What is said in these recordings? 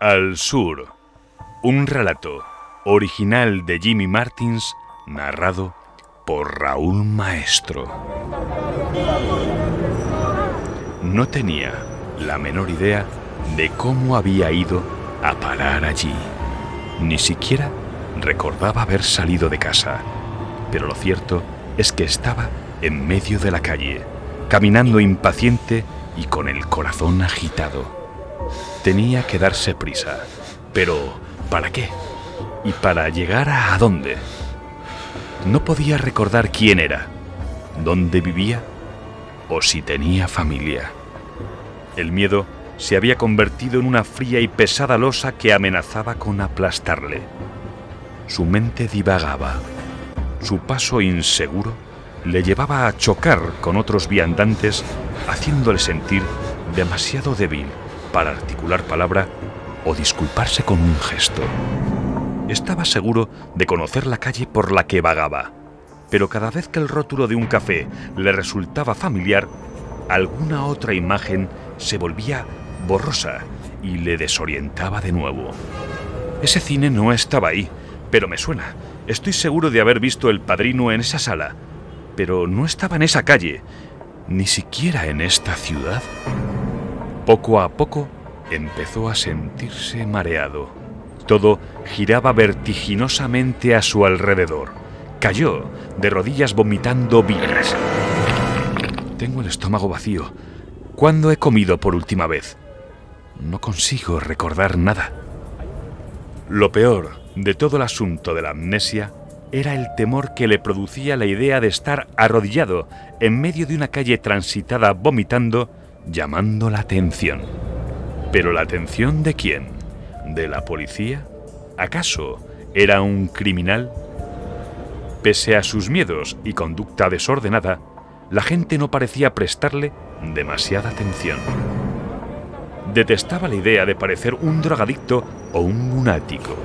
Al sur. Un relato original de Jimmy Martins, narrado por Raúl Maestro. No tenía la menor idea de cómo había ido a parar allí. Ni siquiera recordaba haber salido de casa. Pero lo cierto es que estaba en medio de la calle, caminando impaciente y con el corazón agitado. Tenía que darse prisa. Pero, ¿para qué? ¿Y para llegar a dónde? No podía recordar quién era, dónde vivía o si tenía familia. El miedo se había convertido en una fría y pesada losa que amenazaba con aplastarle. Su mente divagaba. Su paso inseguro le llevaba a chocar con otros viandantes, haciéndole sentir demasiado débil para articular palabra o disculparse con un gesto. Estaba seguro de conocer la calle por la que vagaba, pero cada vez que el rótulo de un café le resultaba familiar, alguna otra imagen se volvía borrosa y le desorientaba de nuevo. Ese cine no estaba ahí, pero me suena. Estoy seguro de haber visto El Padrino en esa sala, pero no estaba en esa calle, ni siquiera en esta ciudad. Poco a poco empezó a sentirse mareado. Todo giraba vertiginosamente a su alrededor. Cayó de rodillas vomitando vidas. Tengo el estómago vacío. ¿Cuándo he comido por última vez? No consigo recordar nada. Lo peor de todo el asunto de la amnesia era el temor que le producía la idea de estar arrodillado en medio de una calle transitada vomitando llamando la atención. ¿Pero la atención de quién? ¿De la policía? ¿Acaso era un criminal? Pese a sus miedos y conducta desordenada, la gente no parecía prestarle demasiada atención. Detestaba la idea de parecer un drogadicto o un lunático.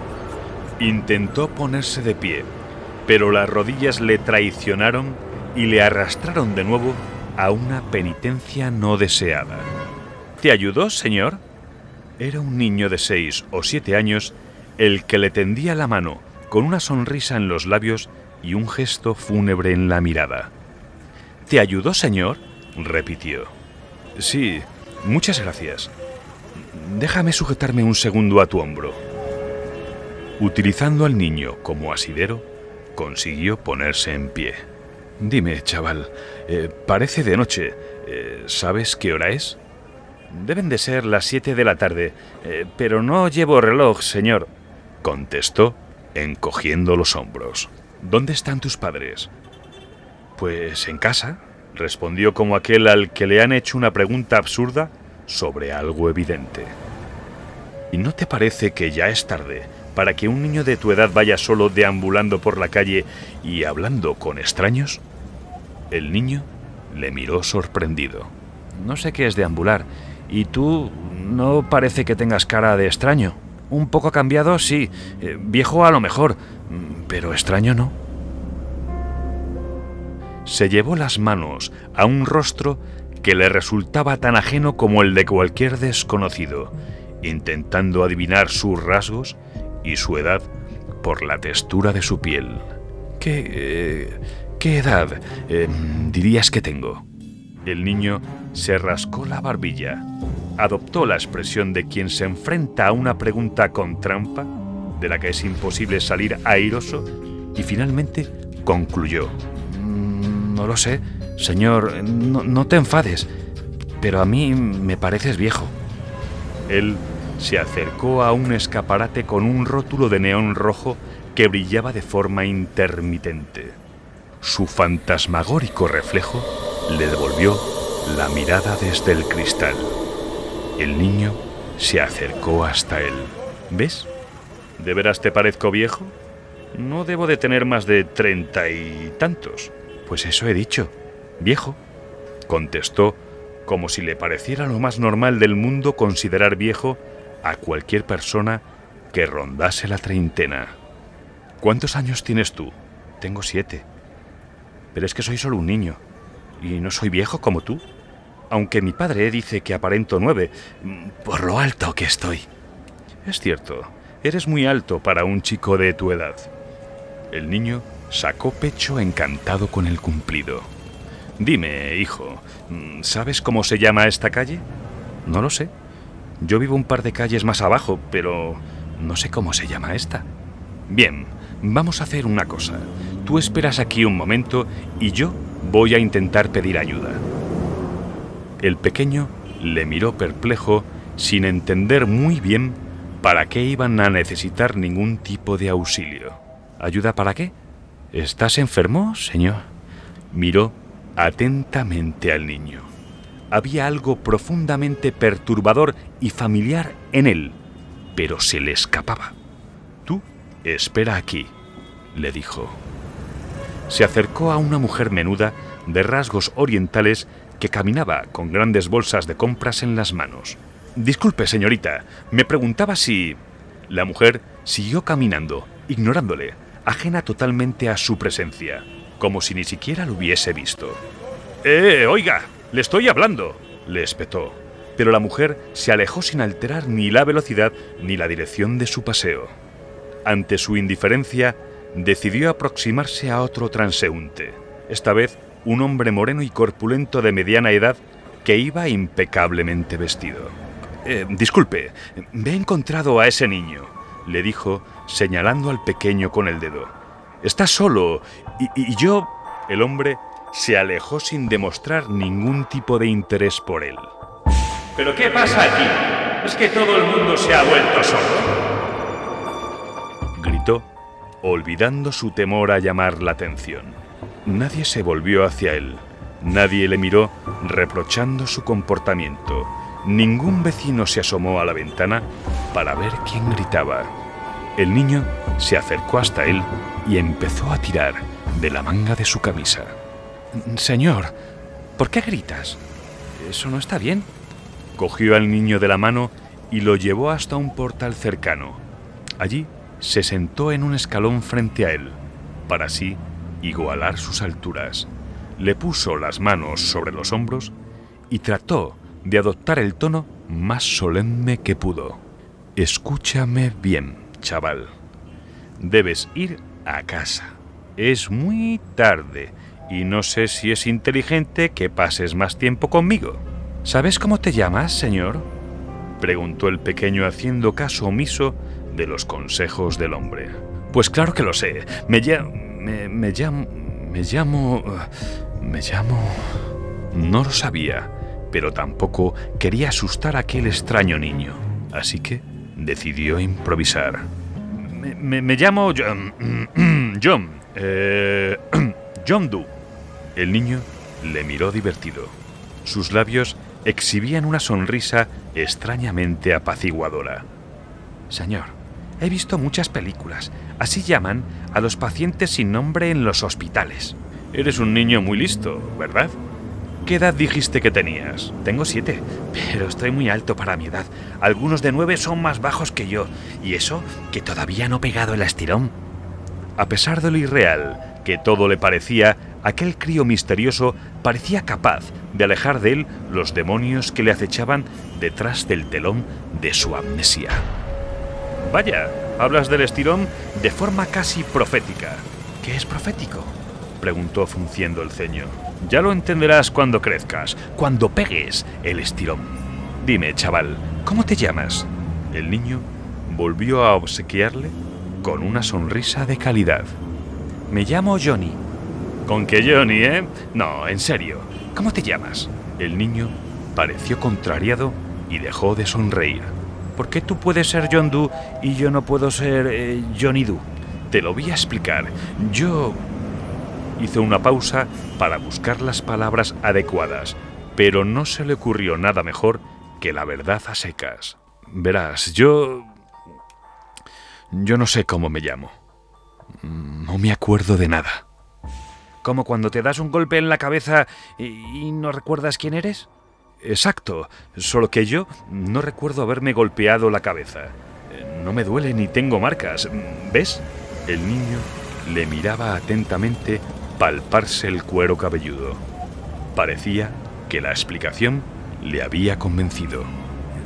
Intentó ponerse de pie, pero las rodillas le traicionaron y le arrastraron de nuevo a una penitencia no deseada. ¿Te ayudó, señor? Era un niño de seis o siete años el que le tendía la mano con una sonrisa en los labios y un gesto fúnebre en la mirada. ¿Te ayudó, señor? repitió. Sí, muchas gracias. Déjame sujetarme un segundo a tu hombro. Utilizando al niño como asidero, consiguió ponerse en pie. Dime, chaval, eh, parece de noche. Eh, ¿Sabes qué hora es? Deben de ser las siete de la tarde, eh, pero no llevo reloj, señor, contestó, encogiendo los hombros. ¿Dónde están tus padres? Pues en casa, respondió como aquel al que le han hecho una pregunta absurda sobre algo evidente. ¿Y no te parece que ya es tarde para que un niño de tu edad vaya solo deambulando por la calle y hablando con extraños? El niño le miró sorprendido. No sé qué es deambular. Y tú no parece que tengas cara de extraño. Un poco cambiado, sí. Eh, viejo a lo mejor. Pero extraño no. Se llevó las manos a un rostro que le resultaba tan ajeno como el de cualquier desconocido, intentando adivinar sus rasgos y su edad por la textura de su piel. ¿Qué... Eh, ¿Qué edad eh, dirías que tengo? El niño se rascó la barbilla, adoptó la expresión de quien se enfrenta a una pregunta con trampa, de la que es imposible salir airoso, y finalmente concluyó. Mm, no lo sé, señor, no, no te enfades, pero a mí me pareces viejo. Él se acercó a un escaparate con un rótulo de neón rojo que brillaba de forma intermitente. Su fantasmagórico reflejo le devolvió la mirada desde el cristal. El niño se acercó hasta él. ¿Ves? ¿De veras te parezco viejo? No debo de tener más de treinta y tantos. Pues eso he dicho. Viejo. Contestó como si le pareciera lo más normal del mundo considerar viejo a cualquier persona que rondase la treintena. ¿Cuántos años tienes tú? Tengo siete. Pero es que soy solo un niño. Y no soy viejo como tú. Aunque mi padre dice que aparento nueve, por lo alto que estoy. Es cierto, eres muy alto para un chico de tu edad. El niño sacó pecho encantado con el cumplido. Dime, hijo, ¿sabes cómo se llama esta calle? No lo sé. Yo vivo un par de calles más abajo, pero no sé cómo se llama esta. Bien, vamos a hacer una cosa. Tú esperas aquí un momento y yo voy a intentar pedir ayuda. El pequeño le miró perplejo sin entender muy bien para qué iban a necesitar ningún tipo de auxilio. ¿Ayuda para qué? ¿Estás enfermo, señor? Miró atentamente al niño. Había algo profundamente perturbador y familiar en él, pero se le escapaba. Tú espera aquí, le dijo. Se acercó a una mujer menuda de rasgos orientales que caminaba con grandes bolsas de compras en las manos. Disculpe, señorita, me preguntaba si... La mujer siguió caminando, ignorándole, ajena totalmente a su presencia, como si ni siquiera lo hubiese visto. ¡Eh, oiga! ¡Le estoy hablando! le espetó. Pero la mujer se alejó sin alterar ni la velocidad ni la dirección de su paseo. Ante su indiferencia, decidió aproximarse a otro transeúnte, esta vez un hombre moreno y corpulento de mediana edad que iba impecablemente vestido. Eh, disculpe, me he encontrado a ese niño, le dijo, señalando al pequeño con el dedo. Está solo y, y yo... El hombre se alejó sin demostrar ningún tipo de interés por él. ¿Pero qué pasa aquí? ¿Es que todo el mundo se ha vuelto solo? Gritó, olvidando su temor a llamar la atención. Nadie se volvió hacia él. Nadie le miró reprochando su comportamiento. Ningún vecino se asomó a la ventana para ver quién gritaba. El niño se acercó hasta él y empezó a tirar de la manga de su camisa. Señor, ¿por qué gritas? Eso no está bien. Cogió al niño de la mano y lo llevó hasta un portal cercano. Allí se sentó en un escalón frente a él, para así igualar sus alturas. Le puso las manos sobre los hombros y trató de adoptar el tono más solemne que pudo. Escúchame bien, chaval. Debes ir a casa. Es muy tarde y no sé si es inteligente que pases más tiempo conmigo. ¿Sabes cómo te llamas, señor? preguntó el pequeño haciendo caso omiso de los consejos del hombre. Pues claro que lo sé. Me, llamo... me, llamo... Me llamo... Me llamo... No lo sabía, pero tampoco quería asustar a aquel extraño niño. Así que decidió improvisar. Me, me, llamo John... John... Eh, John Doe. El niño le miró divertido. Sus labios exhibían una sonrisa extrañamente apaciguadora. Señor, he visto muchas películas. Así llaman a los pacientes sin nombre en los hospitales. Eres un niño muy listo, ¿verdad? ¿Qué edad dijiste que tenías? Tengo siete, pero estoy muy alto para mi edad. Algunos de nueve son más bajos que yo, y eso que todavía no he pegado el estirón. A pesar de lo irreal que todo le parecía, aquel crío misterioso parecía capaz de alejar de él los demonios que le acechaban detrás del telón de su amnesia. Vaya, hablas del estirón de forma casi profética. ¿Qué es profético? preguntó frunciendo el ceño. Ya lo entenderás cuando crezcas, cuando pegues el estirón. Dime, chaval, ¿cómo te llamas? El niño volvió a obsequiarle con una sonrisa de calidad. Me llamo Johnny. ¿Con qué Johnny, eh? No, en serio. ¿Cómo te llamas? El niño pareció contrariado y dejó de sonreír. ¿Por qué tú puedes ser John Doe y yo no puedo ser eh, Johnny Doe? Te lo voy a explicar. Yo... Hizo una pausa para buscar las palabras adecuadas, pero no se le ocurrió nada mejor que la verdad a secas. Verás, yo... Yo no sé cómo me llamo. No me acuerdo de nada. ¿Como cuando te das un golpe en la cabeza y, no recuerdas quién eres? Exacto, solo que yo no recuerdo haberme golpeado la cabeza. No me duele ni tengo marcas. ¿Ves? El niño le miraba atentamente palparse el cuero cabelludo. Parecía que la explicación le había convencido.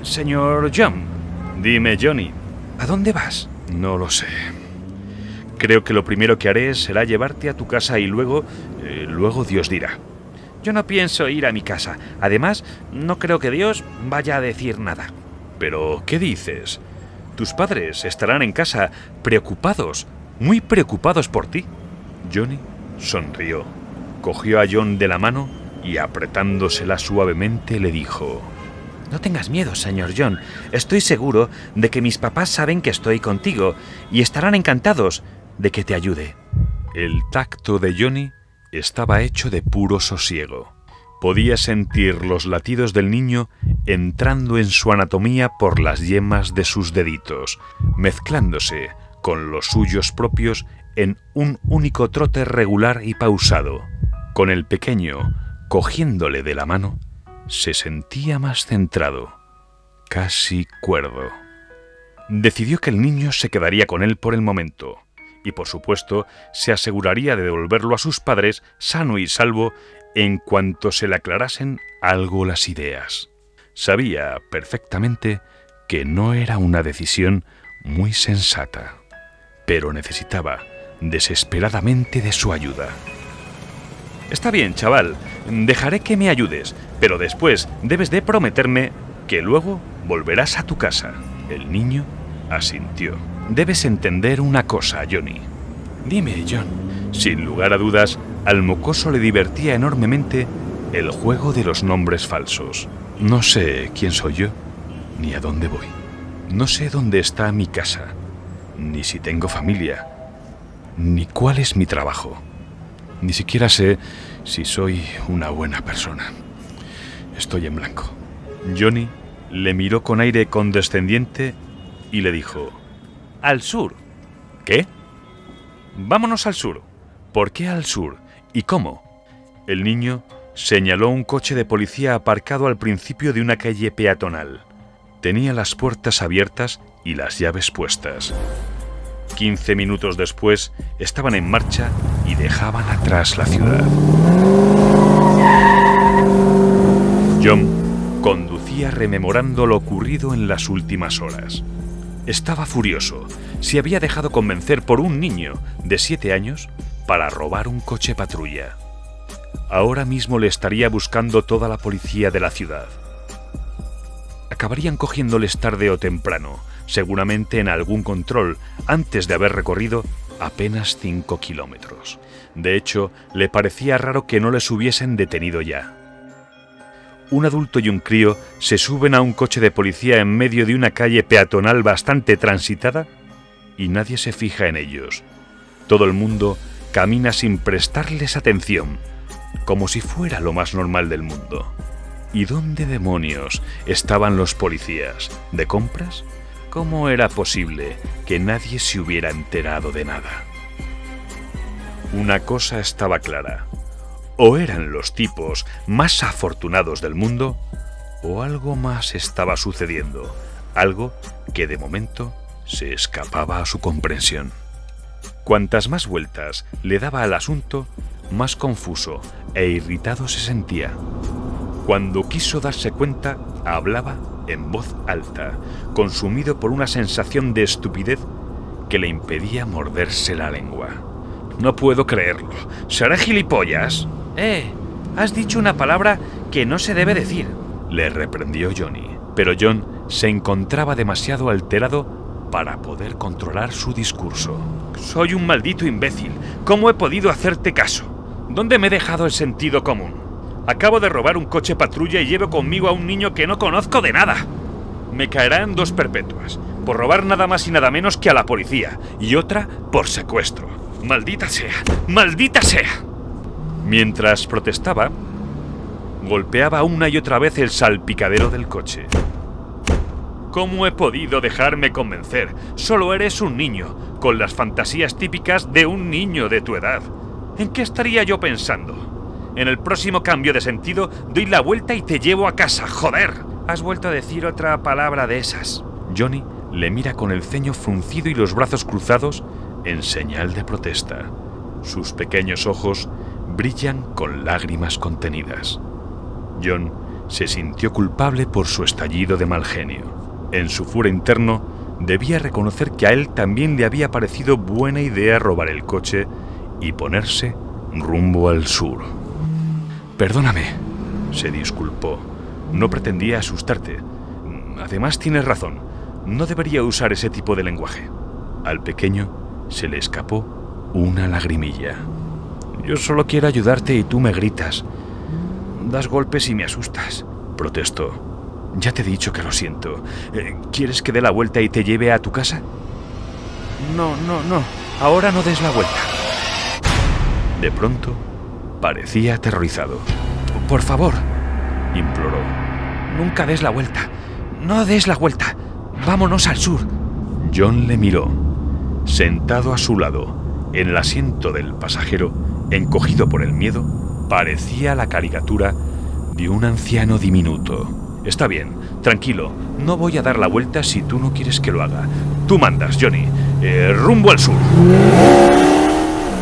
Señor John, dime Johnny, ¿A dónde vas? No lo sé. Creo que lo primero que haré será llevarte a tu casa y luego... eh, luego Dios dirá. Yo no pienso ir a mi casa. Además, no creo que Dios vaya a decir nada. Pero, ¿qué dices? Tus padres estarán en casa preocupados, muy preocupados por ti. Johnny sonrió, cogió a John de la mano y apretándosela suavemente le dijo, No tengas miedo, señor John. Estoy seguro de que mis papás saben que estoy contigo y estarán encantados de que te ayude. El tacto de Johnny estaba hecho de puro sosiego. Podía sentir los latidos del niño entrando en su anatomía por las yemas de sus deditos, mezclándose con los suyos propios en un único trote regular y pausado. Con el pequeño cogiéndole de la mano, se sentía más centrado, casi cuerdo. Decidió que el niño se quedaría con él por el momento, y por supuesto se aseguraría de devolverlo a sus padres sano y salvo en cuanto se le aclarasen algo las ideas. Sabía perfectamente que no era una decisión muy sensata, pero necesitaba desesperadamente de su ayuda. Está bien, chaval, dejaré que me ayudes, pero después debes de prometerme que luego volverás a tu casa. El niño asintió. Debes entender una cosa, Johnny. Dime, John. Sin lugar a dudas, al mocoso le divertía enormemente el juego de los nombres falsos. No sé quién soy yo, ni a dónde voy. No sé dónde está mi casa, ni si tengo familia, ni cuál es mi trabajo. Ni siquiera sé si soy una buena persona. Estoy en blanco. Johnny le miró con aire condescendiente y le dijo, Al sur. ¿Qué? Vámonos al sur. ¿Por qué al sur? ¿Y cómo? El niño señaló un coche de policía aparcado al principio de una calle peatonal. Tenía las puertas abiertas y las llaves puestas. Quince minutos después estaban en marcha y dejaban atrás la ciudad. John conducía rememorando lo ocurrido en las últimas horas. Estaba furioso. Se había dejado convencer por un niño de siete años para robar un coche patrulla. Ahora mismo le estaría buscando toda la policía de la ciudad. Acabarían cogiéndoles tarde o temprano, seguramente en algún control, antes de haber recorrido apenas cinco kilómetros. De hecho, le parecía raro que no les hubiesen detenido ya. Un adulto y un crío se suben a un coche de policía en medio de una calle peatonal bastante transitada y nadie se fija en ellos. Todo el mundo camina sin prestarles atención, como si fuera lo más normal del mundo. ¿Y dónde demonios estaban los policías? ¿De compras? ¿Cómo era posible que nadie se hubiera enterado de nada? Una cosa estaba clara. O eran los tipos más afortunados del mundo, o algo más estaba sucediendo, algo que de momento se escapaba a su comprensión. Cuantas más vueltas le daba al asunto, más confuso e irritado se sentía. Cuando quiso darse cuenta, hablaba en voz alta, consumido por una sensación de estupidez que le impedía morderse la lengua. No puedo creerlo. ¿Seré gilipollas? Eh, has dicho una palabra que no se debe decir. Le reprendió Johnny. Pero John se encontraba demasiado alterado para poder controlar su discurso. Soy un maldito imbécil. ¿Cómo he podido hacerte caso? ¿Dónde me he dejado el sentido común? Acabo de robar un coche patrulla y llevo conmigo a un niño que no conozco de nada. Me caerán dos perpetuas, por robar nada más y nada menos que a la policía, y otra por secuestro. Maldita sea, maldita sea. Mientras protestaba, golpeaba una y otra vez el salpicadero del coche. ¿Cómo he podido dejarme convencer? Solo eres un niño, con las fantasías típicas de un niño de tu edad. ¿En qué estaría yo pensando? En el próximo cambio de sentido doy la vuelta y te llevo a casa, joder. Has vuelto a decir otra palabra de esas. Johnny le mira con el ceño fruncido y los brazos cruzados en señal de protesta. Sus pequeños ojos brillan con lágrimas contenidas. John se sintió culpable por su estallido de mal genio. En su fura interno debía reconocer que a él también le había parecido buena idea robar el coche y ponerse rumbo al sur. Perdóname, se disculpó. No pretendía asustarte. Además tienes razón. No debería usar ese tipo de lenguaje. Al pequeño se le escapó una lagrimilla. Yo solo quiero ayudarte y tú me gritas. Das golpes y me asustas, protestó. Ya te he dicho que lo siento. Eh, ¿Quieres que dé la vuelta y te lleve a tu casa? No, no, no. Ahora no des la vuelta. De pronto, parecía aterrorizado. Por favor, imploró. Nunca des la vuelta. No des la vuelta. Vámonos al sur. John le miró. Sentado a su lado, en el asiento del pasajero, encogido por el miedo, parecía la caricatura de un anciano diminuto. Está bien, tranquilo, no voy a dar la vuelta si tú no quieres que lo haga. Tú mandas, Johnny. Eh, rumbo al sur.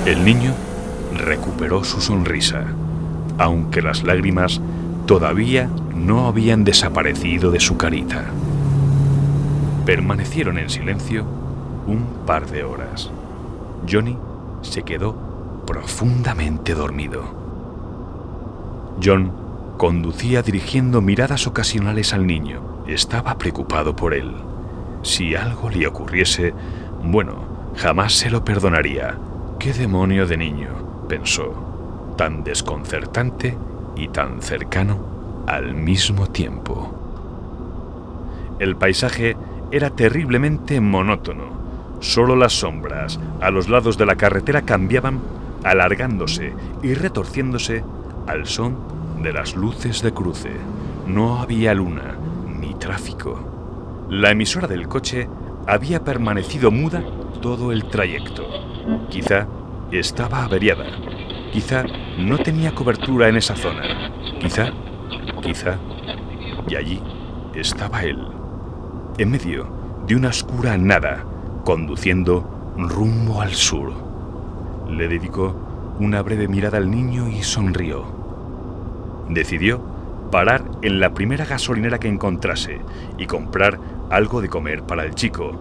El niño recuperó su sonrisa, aunque las lágrimas todavía no habían desaparecido de su carita. Permanecieron en silencio un par de horas. Johnny se quedó profundamente dormido. John conducía dirigiendo miradas ocasionales al niño. Estaba preocupado por él. Si algo le ocurriese, bueno, jamás se lo perdonaría. ¿Qué demonio de niño? pensó, tan desconcertante y tan cercano al mismo tiempo. El paisaje era terriblemente monótono. Solo las sombras a los lados de la carretera cambiaban, alargándose y retorciéndose al son de las luces de cruce. No había luna ni tráfico. La emisora del coche había permanecido muda todo el trayecto. Quizá estaba averiada. Quizá no tenía cobertura en esa zona. Quizá, quizá. Y allí estaba él, en medio de una oscura nada, conduciendo rumbo al sur. Le dedicó una breve mirada al niño y sonrió decidió parar en la primera gasolinera que encontrase y comprar algo de comer para el chico.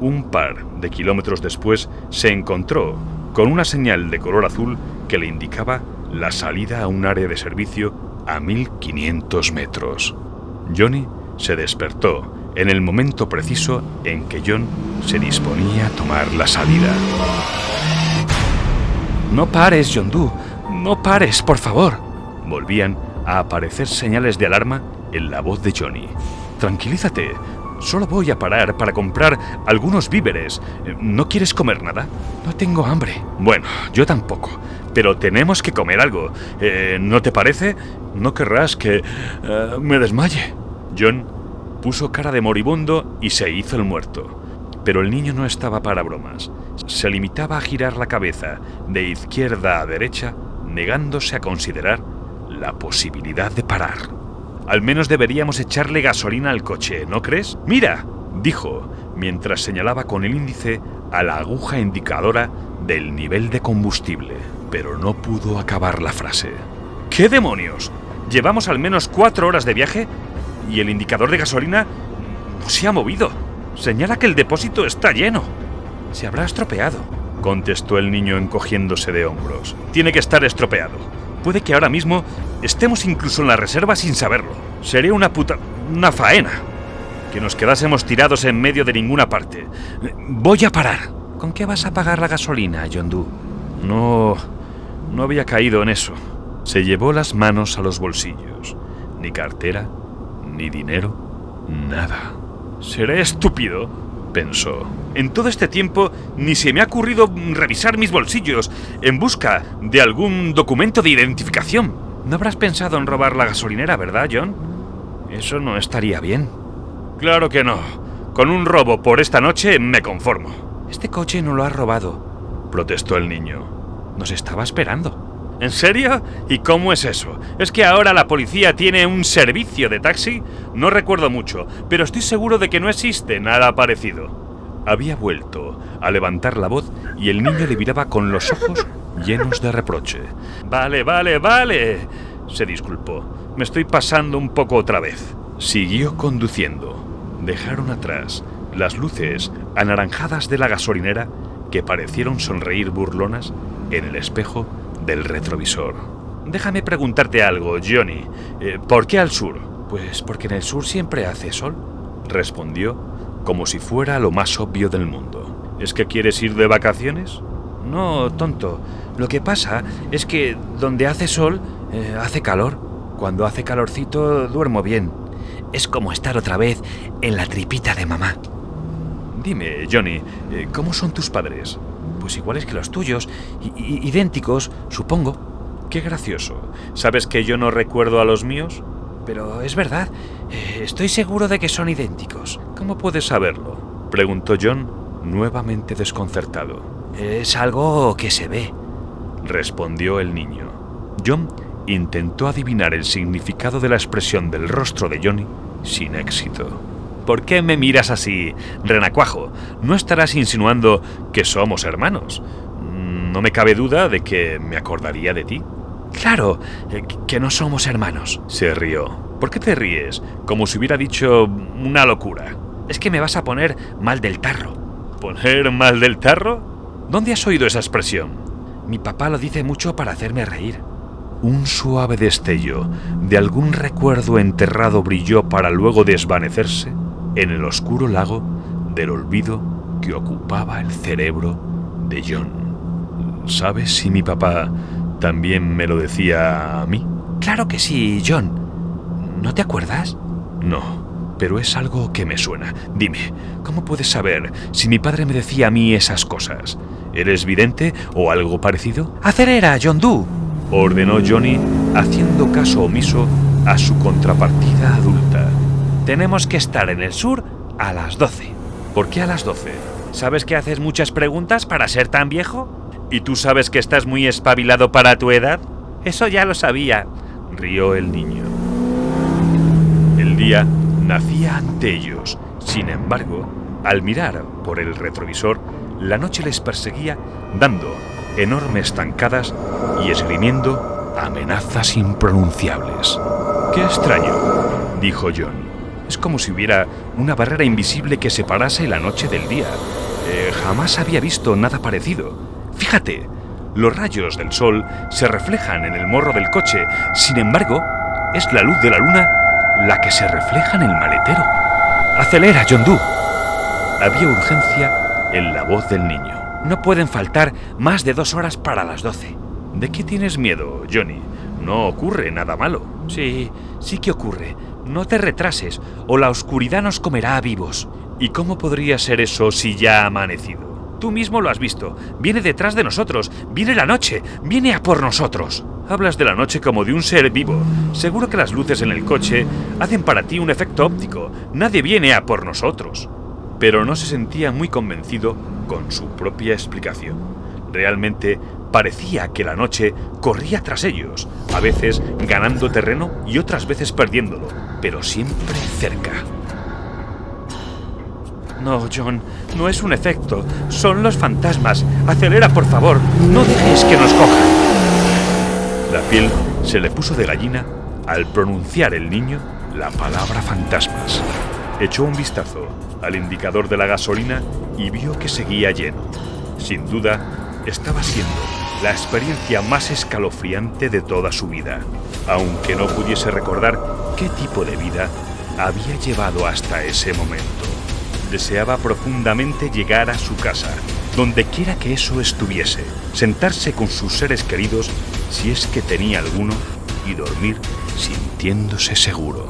Un par de kilómetros después se encontró con una señal de color azul que le indicaba la salida a un área de servicio a 1500 metros. Johnny se despertó en el momento preciso en que John se disponía a tomar la salida. No pares, Doe. No pares, por favor volvían a aparecer señales de alarma en la voz de Johnny. Tranquilízate, solo voy a parar para comprar algunos víveres. ¿No quieres comer nada? No tengo hambre. Bueno, yo tampoco, pero tenemos que comer algo. Eh, ¿No te parece? No querrás que eh, me desmaye. John puso cara de moribundo y se hizo el muerto. Pero el niño no estaba para bromas. Se limitaba a girar la cabeza de izquierda a derecha, negándose a considerar la posibilidad de parar. Al menos deberíamos echarle gasolina al coche, ¿no crees? Mira, dijo, mientras señalaba con el índice a la aguja indicadora del nivel de combustible, pero no pudo acabar la frase. ¿Qué demonios? Llevamos al menos cuatro horas de viaje y el indicador de gasolina no se ha movido. Señala que el depósito está lleno. Se habrá estropeado, contestó el niño encogiéndose de hombros. Tiene que estar estropeado. Puede que ahora mismo estemos incluso en la reserva sin saberlo. Sería una puta... una faena. Que nos quedásemos tirados en medio de ninguna parte. Voy a parar. ¿Con qué vas a pagar la gasolina, John Doe? No... no había caído en eso. Se llevó las manos a los bolsillos. Ni cartera, ni dinero, nada. Seré estúpido, pensó. En todo este tiempo ni se me ha ocurrido revisar mis bolsillos en busca de algún documento de identificación. No habrás pensado en robar la gasolinera, ¿verdad, John? Eso no estaría bien. Claro que no. Con un robo por esta noche me conformo. Este coche no lo ha robado, protestó el niño. Nos estaba esperando. ¿En serio? ¿Y cómo es eso? ¿Es que ahora la policía tiene un servicio de taxi? No recuerdo mucho, pero estoy seguro de que no existe nada parecido. Había vuelto a levantar la voz y el niño le miraba con los ojos llenos de reproche. Vale, vale, vale. se disculpó. Me estoy pasando un poco otra vez. Siguió conduciendo. Dejaron atrás las luces anaranjadas de la gasolinera que parecieron sonreír burlonas en el espejo del retrovisor. Déjame preguntarte algo, Johnny. Eh, ¿Por qué al sur? Pues porque en el sur siempre hace sol, respondió como si fuera lo más obvio del mundo. ¿Es que quieres ir de vacaciones? No, tonto. Lo que pasa es que donde hace sol, eh, hace calor. Cuando hace calorcito, duermo bien. Es como estar otra vez en la tripita de mamá. Dime, Johnny, eh, ¿cómo son tus padres? Pues iguales que los tuyos, idénticos, supongo. Qué gracioso. ¿Sabes que yo no recuerdo a los míos? Pero es verdad, eh, estoy seguro de que son idénticos. ¿Cómo puedes saberlo? preguntó John, nuevamente desconcertado. Es algo que se ve, respondió el niño. John intentó adivinar el significado de la expresión del rostro de Johnny sin éxito. ¿Por qué me miras así, renacuajo? ¿No estarás insinuando que somos hermanos? No me cabe duda de que me acordaría de ti. Claro, eh, que no somos hermanos. Se rió. ¿Por qué te ríes? Como si hubiera dicho una locura. Es que me vas a poner mal del tarro. ¿Poner mal del tarro? ¿Dónde has oído esa expresión? Mi papá lo dice mucho para hacerme reír. Un suave destello de algún recuerdo enterrado brilló para luego desvanecerse en el oscuro lago del olvido que ocupaba el cerebro de John. ¿Sabes si mi papá también me lo decía a mí? Claro que sí, John. ¿No te acuerdas? No, pero es algo que me suena. Dime, ¿cómo puedes saber si mi padre me decía a mí esas cosas? ¿Eres vidente o algo parecido? Acelera, John Doe, ordenó Johnny, haciendo caso omiso a su contrapartida adulta. Tenemos que estar en el sur a las 12. ¿Por qué a las 12? ¿Sabes que haces muchas preguntas para ser tan viejo? ¿Y tú sabes que estás muy espabilado para tu edad? Eso ya lo sabía, rió el niño. El día nacía ante ellos. Sin embargo, al mirar por el retrovisor, la noche les perseguía dando enormes tancadas y esgrimiendo amenazas impronunciables. ¡Qué extraño! dijo John. Es como si hubiera una barrera invisible que separase la noche del día. Eh, jamás había visto nada parecido. Fíjate, los rayos del sol se reflejan en el morro del coche, sin embargo, es la luz de la luna la que se refleja en el maletero. Acelera, John Doe. Había urgencia en la voz del niño. No pueden faltar más de dos horas para las doce. ¿De qué tienes miedo, Johnny? No ocurre nada malo. Sí, sí que ocurre. No te retrases, o la oscuridad nos comerá a vivos. ¿Y cómo podría ser eso si ya ha amanecido? Tú mismo lo has visto. Viene detrás de nosotros. Viene la noche. Viene a por nosotros. Hablas de la noche como de un ser vivo. Seguro que las luces en el coche hacen para ti un efecto óptico. Nadie viene a por nosotros pero no se sentía muy convencido con su propia explicación. Realmente parecía que la noche corría tras ellos, a veces ganando terreno y otras veces perdiéndolo, pero siempre cerca. No, John, no es un efecto, son los fantasmas. Acelera, por favor, no dejes que nos cojan. La piel se le puso de gallina al pronunciar el niño la palabra fantasmas. Echó un vistazo al indicador de la gasolina y vio que seguía lleno. Sin duda, estaba siendo la experiencia más escalofriante de toda su vida, aunque no pudiese recordar qué tipo de vida había llevado hasta ese momento. Deseaba profundamente llegar a su casa, donde quiera que eso estuviese, sentarse con sus seres queridos, si es que tenía alguno, y dormir sintiéndose seguro.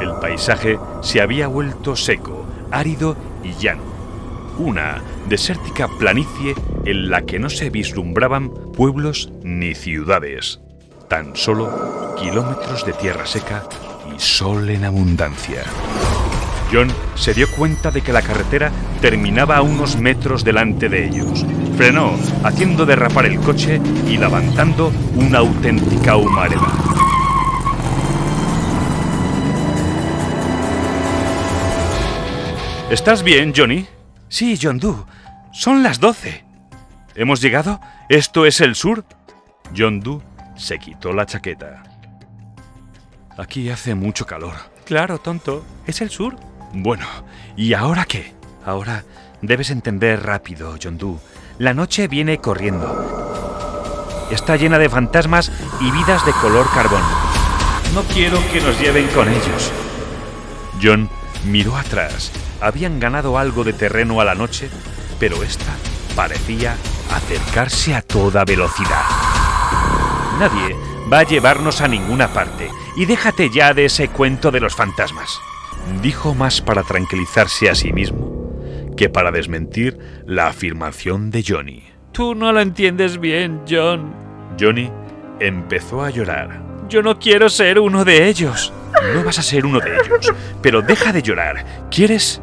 El paisaje se había vuelto seco, árido y llano. Una desértica planicie en la que no se vislumbraban pueblos ni ciudades. Tan solo kilómetros de tierra seca y sol en abundancia. John se dio cuenta de que la carretera terminaba a unos metros delante de ellos. Frenó, haciendo derrapar el coche y levantando una auténtica humareda. ¿Estás bien, Johnny? Sí, John Doe. Son las doce. ¿Hemos llegado? ¿Esto es el sur? John Doe se quitó la chaqueta. Aquí hace mucho calor. Claro, tonto. Es el sur. Bueno, ¿y ahora qué? Ahora debes entender rápido, John Doe. La noche viene corriendo. Está llena de fantasmas y vidas de color carbón. No quiero que nos lleven con ellos. John miró atrás. Habían ganado algo de terreno a la noche, pero esta parecía acercarse a toda velocidad. Nadie va a llevarnos a ninguna parte. Y déjate ya de ese cuento de los fantasmas. Dijo más para tranquilizarse a sí mismo que para desmentir la afirmación de Johnny. Tú no lo entiendes bien, John. Johnny empezó a llorar. Yo no quiero ser uno de ellos. No vas a ser uno de ellos, pero deja de llorar. ¿Quieres?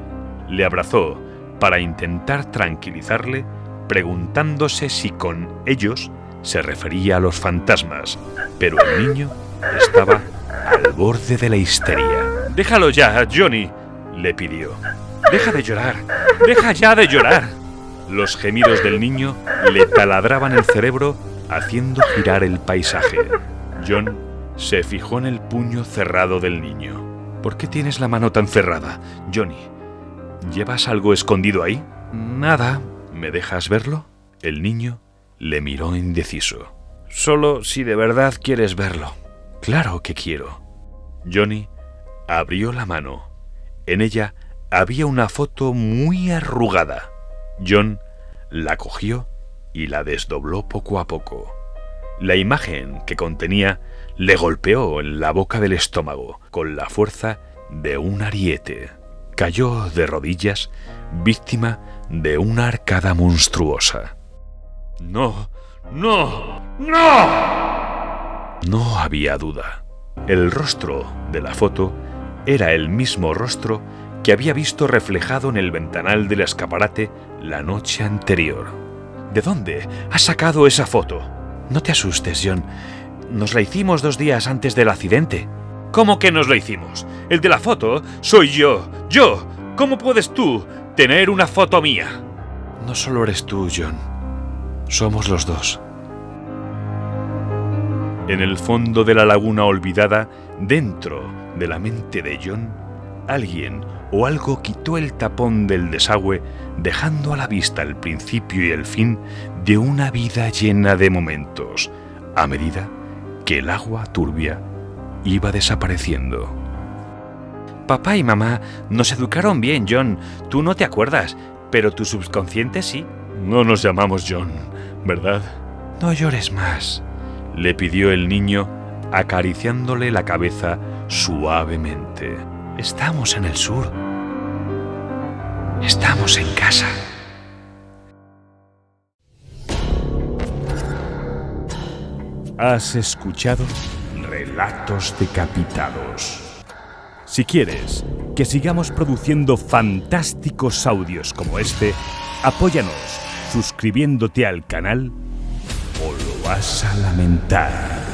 Le abrazó para intentar tranquilizarle, preguntándose si con ellos se refería a los fantasmas, pero el niño estaba al borde de la histeria. Déjalo ya, Johnny, le pidió. Deja de llorar, deja ya de llorar. Los gemidos del niño le taladraban el cerebro haciendo girar el paisaje. John se fijó en el puño cerrado del niño. ¿Por qué tienes la mano tan cerrada, Johnny? ¿Llevas algo escondido ahí? Nada. ¿Me dejas verlo? El niño le miró indeciso. Solo si de verdad quieres verlo. Claro que quiero. Johnny abrió la mano. En ella había una foto muy arrugada. John la cogió y la desdobló poco a poco. La imagen que contenía le golpeó en la boca del estómago con la fuerza de un ariete. Cayó de rodillas, víctima de una arcada monstruosa. No, no, no. No había duda. El rostro de la foto era el mismo rostro que había visto reflejado en el ventanal del escaparate la noche anterior. ¿De dónde has sacado esa foto? No te asustes, John. Nos la hicimos dos días antes del accidente. ¿Cómo que nos la hicimos? El de la foto soy yo. Yo. ¿Cómo puedes tú tener una foto mía? No solo eres tú, John. Somos los dos. En el fondo de la laguna olvidada, dentro de la mente de John, alguien o algo quitó el tapón del desagüe, dejando a la vista el principio y el fin de una vida llena de momentos, a medida que el agua turbia iba desapareciendo. Papá y mamá nos educaron bien, John. Tú no te acuerdas, pero tu subconsciente sí. No nos llamamos John, ¿verdad? No llores más, le pidió el niño, acariciándole la cabeza suavemente. Estamos en el sur. Estamos en casa. Has escuchado Relatos Decapitados. Si quieres que sigamos produciendo fantásticos audios como este, apóyanos suscribiéndote al canal o lo vas a lamentar.